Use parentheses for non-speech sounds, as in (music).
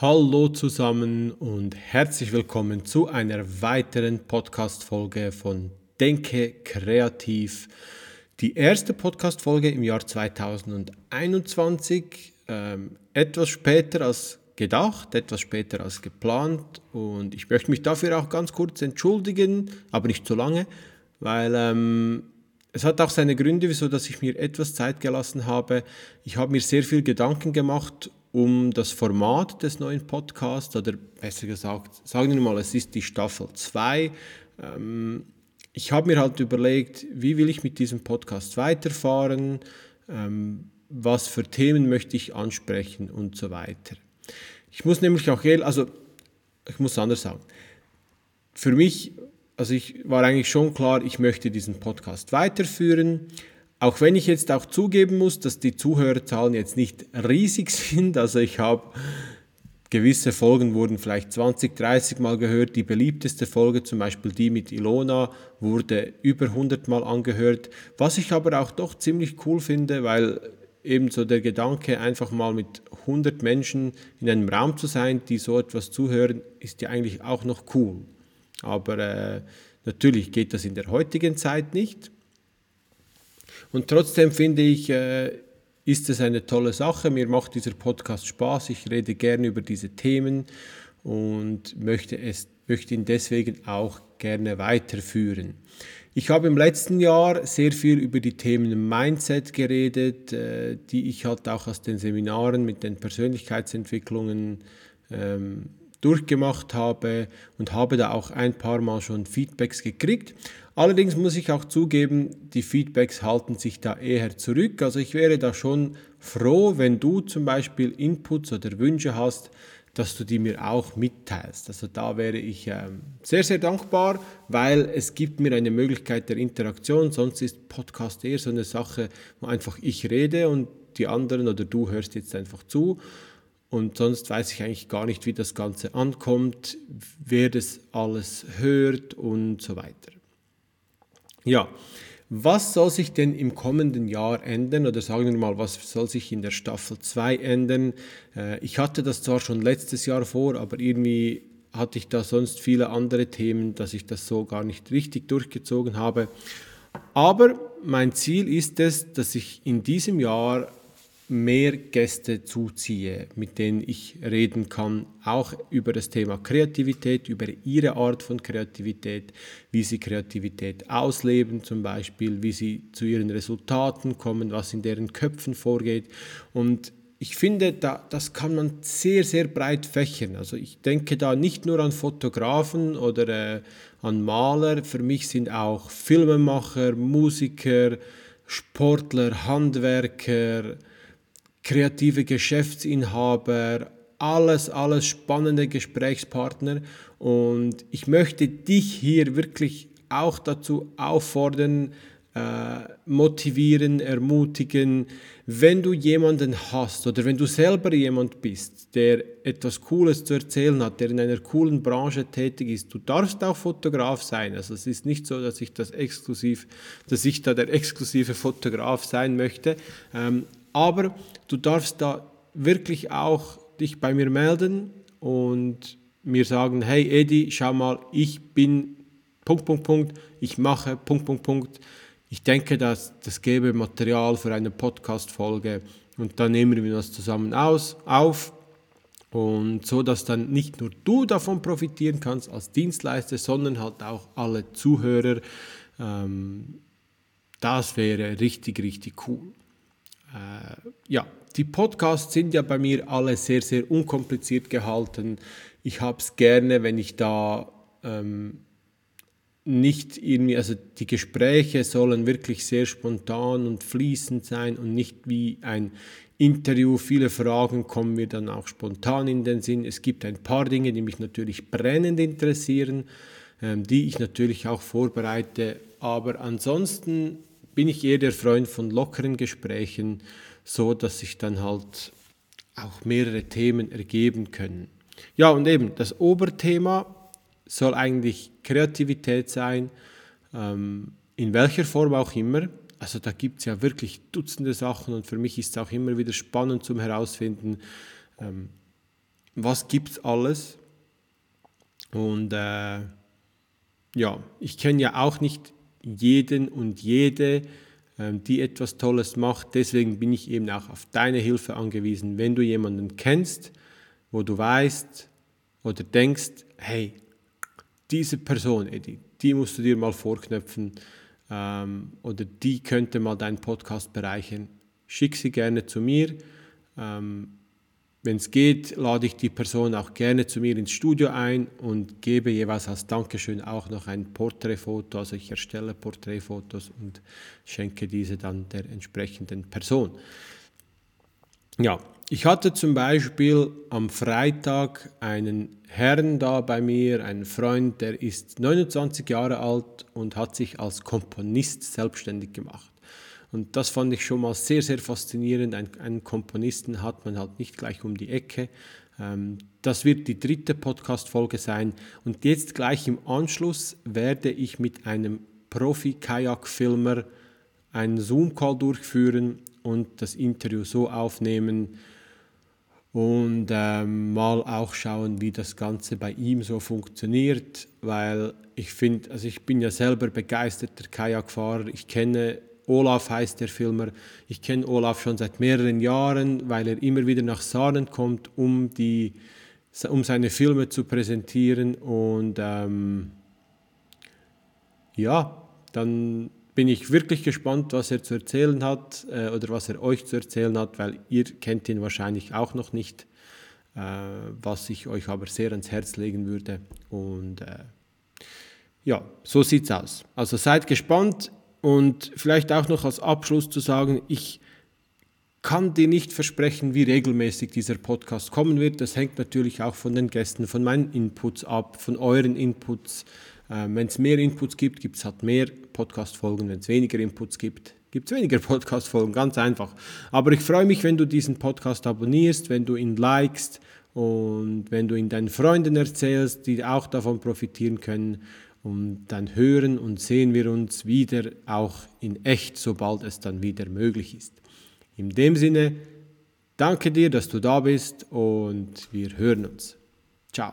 Hallo zusammen und herzlich willkommen zu einer weiteren Podcast-Folge von Denke kreativ. Die erste Podcast-Folge im Jahr 2021, ähm, etwas später als gedacht, etwas später als geplant und ich möchte mich dafür auch ganz kurz entschuldigen, aber nicht zu lange, weil ähm, es hat auch seine Gründe, wieso dass ich mir etwas Zeit gelassen habe. Ich habe mir sehr viel Gedanken gemacht um das Format des neuen Podcasts oder besser gesagt, sagen wir mal, es ist die Staffel 2. Ähm, ich habe mir halt überlegt, wie will ich mit diesem Podcast weiterfahren, ähm, was für Themen möchte ich ansprechen und so weiter. Ich muss nämlich auch, also ich muss anders sagen, für mich, also ich war eigentlich schon klar, ich möchte diesen Podcast weiterführen, auch wenn ich jetzt auch zugeben muss, dass die Zuhörerzahlen jetzt nicht riesig (laughs) sind, also ich habe gewisse Folgen wurden vielleicht 20, 30 Mal gehört. Die beliebteste Folge, zum Beispiel die mit Ilona, wurde über 100 Mal angehört. Was ich aber auch doch ziemlich cool finde, weil eben so der Gedanke, einfach mal mit 100 Menschen in einem Raum zu sein, die so etwas zuhören, ist ja eigentlich auch noch cool. Aber äh, natürlich geht das in der heutigen Zeit nicht. Und trotzdem finde ich, äh, ist es eine tolle Sache. Mir macht dieser Podcast Spaß. Ich rede gerne über diese Themen und möchte, es, möchte ihn deswegen auch gerne weiterführen. Ich habe im letzten Jahr sehr viel über die Themen Mindset geredet, äh, die ich halt auch aus den Seminaren mit den Persönlichkeitsentwicklungen ähm, durchgemacht habe und habe da auch ein paar Mal schon Feedbacks gekriegt. Allerdings muss ich auch zugeben, die Feedbacks halten sich da eher zurück. Also ich wäre da schon froh, wenn du zum Beispiel Inputs oder Wünsche hast, dass du die mir auch mitteilst. Also da wäre ich äh, sehr, sehr dankbar, weil es gibt mir eine Möglichkeit der Interaktion. Sonst ist Podcast eher so eine Sache, wo einfach ich rede und die anderen oder du hörst jetzt einfach zu. Und sonst weiß ich eigentlich gar nicht, wie das Ganze ankommt, wer das alles hört und so weiter. Ja, was soll sich denn im kommenden Jahr ändern oder sagen wir mal, was soll sich in der Staffel 2 ändern? Äh, ich hatte das zwar schon letztes Jahr vor, aber irgendwie hatte ich da sonst viele andere Themen, dass ich das so gar nicht richtig durchgezogen habe. Aber mein Ziel ist es, dass ich in diesem Jahr mehr Gäste zuziehe, mit denen ich reden kann, auch über das Thema Kreativität, über ihre Art von Kreativität, wie sie Kreativität ausleben zum Beispiel, wie sie zu ihren Resultaten kommen, was in deren Köpfen vorgeht. Und ich finde, da, das kann man sehr, sehr breit fächern. Also ich denke da nicht nur an Fotografen oder äh, an Maler, für mich sind auch Filmemacher, Musiker, Sportler, Handwerker, kreative Geschäftsinhaber, alles, alles spannende Gesprächspartner. Und ich möchte dich hier wirklich auch dazu auffordern, äh, motivieren, ermutigen, wenn du jemanden hast oder wenn du selber jemand bist, der etwas Cooles zu erzählen hat, der in einer coolen Branche tätig ist, du darfst auch Fotograf sein. Also es ist nicht so, dass ich das exklusiv, dass ich da der exklusive Fotograf sein möchte. Aber du darfst da wirklich auch dich bei mir melden und mir sagen, hey Edi, schau mal, ich bin Punkt, Punkt, Punkt, ich mache Punkt, Punkt, Punkt. Ich denke, dass das gäbe Material für eine Podcast-Folge und dann nehmen wir das zusammen aus, auf und so, dass dann nicht nur du davon profitieren kannst als Dienstleister, sondern halt auch alle Zuhörer. Ähm, das wäre richtig, richtig cool. Äh, ja, die Podcasts sind ja bei mir alle sehr, sehr unkompliziert gehalten. Ich habe es gerne, wenn ich da ähm, nicht irgendwie, also die Gespräche sollen wirklich sehr spontan und fließend sein und nicht wie ein Interview. Viele Fragen kommen mir dann auch spontan in den Sinn. Es gibt ein paar Dinge, die mich natürlich brennend interessieren, ähm, die ich natürlich auch vorbereite. Aber ansonsten bin ich eher der Freund von lockeren Gesprächen, so dass sich dann halt auch mehrere Themen ergeben können. Ja, und eben das Oberthema soll eigentlich Kreativität sein, ähm, in welcher Form auch immer. Also da gibt es ja wirklich Dutzende Sachen und für mich ist es auch immer wieder spannend zum herausfinden, ähm, was gibt es alles. Und äh, ja, ich kenne ja auch nicht jeden und jede, ähm, die etwas Tolles macht. Deswegen bin ich eben auch auf deine Hilfe angewiesen. Wenn du jemanden kennst, wo du weißt oder denkst, hey, diese Person, Eddie, die musst du dir mal vorknöpfen ähm, oder die könnte mal deinen Podcast bereichern, schick sie gerne zu mir. Ähm, wenn es geht, lade ich die Person auch gerne zu mir ins Studio ein und gebe jeweils als Dankeschön auch noch ein Porträtfoto. Also ich erstelle Porträtfotos und schenke diese dann der entsprechenden Person. Ja, ich hatte zum Beispiel am Freitag einen Herrn da bei mir, einen Freund, der ist 29 Jahre alt und hat sich als Komponist selbstständig gemacht. Und das fand ich schon mal sehr, sehr faszinierend. Ein, einen Komponisten hat man halt nicht gleich um die Ecke. Ähm, das wird die dritte Podcast-Folge sein. Und jetzt gleich im Anschluss werde ich mit einem Profi-Kajak-Filmer einen Zoom-Call durchführen und das Interview so aufnehmen und ähm, mal auch schauen, wie das Ganze bei ihm so funktioniert, weil ich finde, also ich bin ja selber begeisterter Kajakfahrer, ich kenne Olaf heißt der Filmer. Ich kenne Olaf schon seit mehreren Jahren, weil er immer wieder nach Sahnen kommt, um, die, um seine Filme zu präsentieren. Und ähm, ja, dann bin ich wirklich gespannt, was er zu erzählen hat äh, oder was er euch zu erzählen hat, weil ihr kennt ihn wahrscheinlich auch noch nicht, äh, was ich euch aber sehr ans Herz legen würde. Und äh, ja, so sieht's aus. Also seid gespannt. Und vielleicht auch noch als Abschluss zu sagen, ich kann dir nicht versprechen, wie regelmäßig dieser Podcast kommen wird. Das hängt natürlich auch von den Gästen, von meinen Inputs ab, von euren Inputs. Ähm, wenn es mehr Inputs gibt, gibt es halt mehr Podcast-Folgen. Wenn es weniger Inputs gibt, gibt es weniger (laughs) Podcast-Folgen. Ganz einfach. Aber ich freue mich, wenn du diesen Podcast abonnierst, wenn du ihn likest und wenn du ihn deinen Freunden erzählst, die auch davon profitieren können. Und dann hören und sehen wir uns wieder auch in echt, sobald es dann wieder möglich ist. In dem Sinne, danke dir, dass du da bist und wir hören uns. Ciao.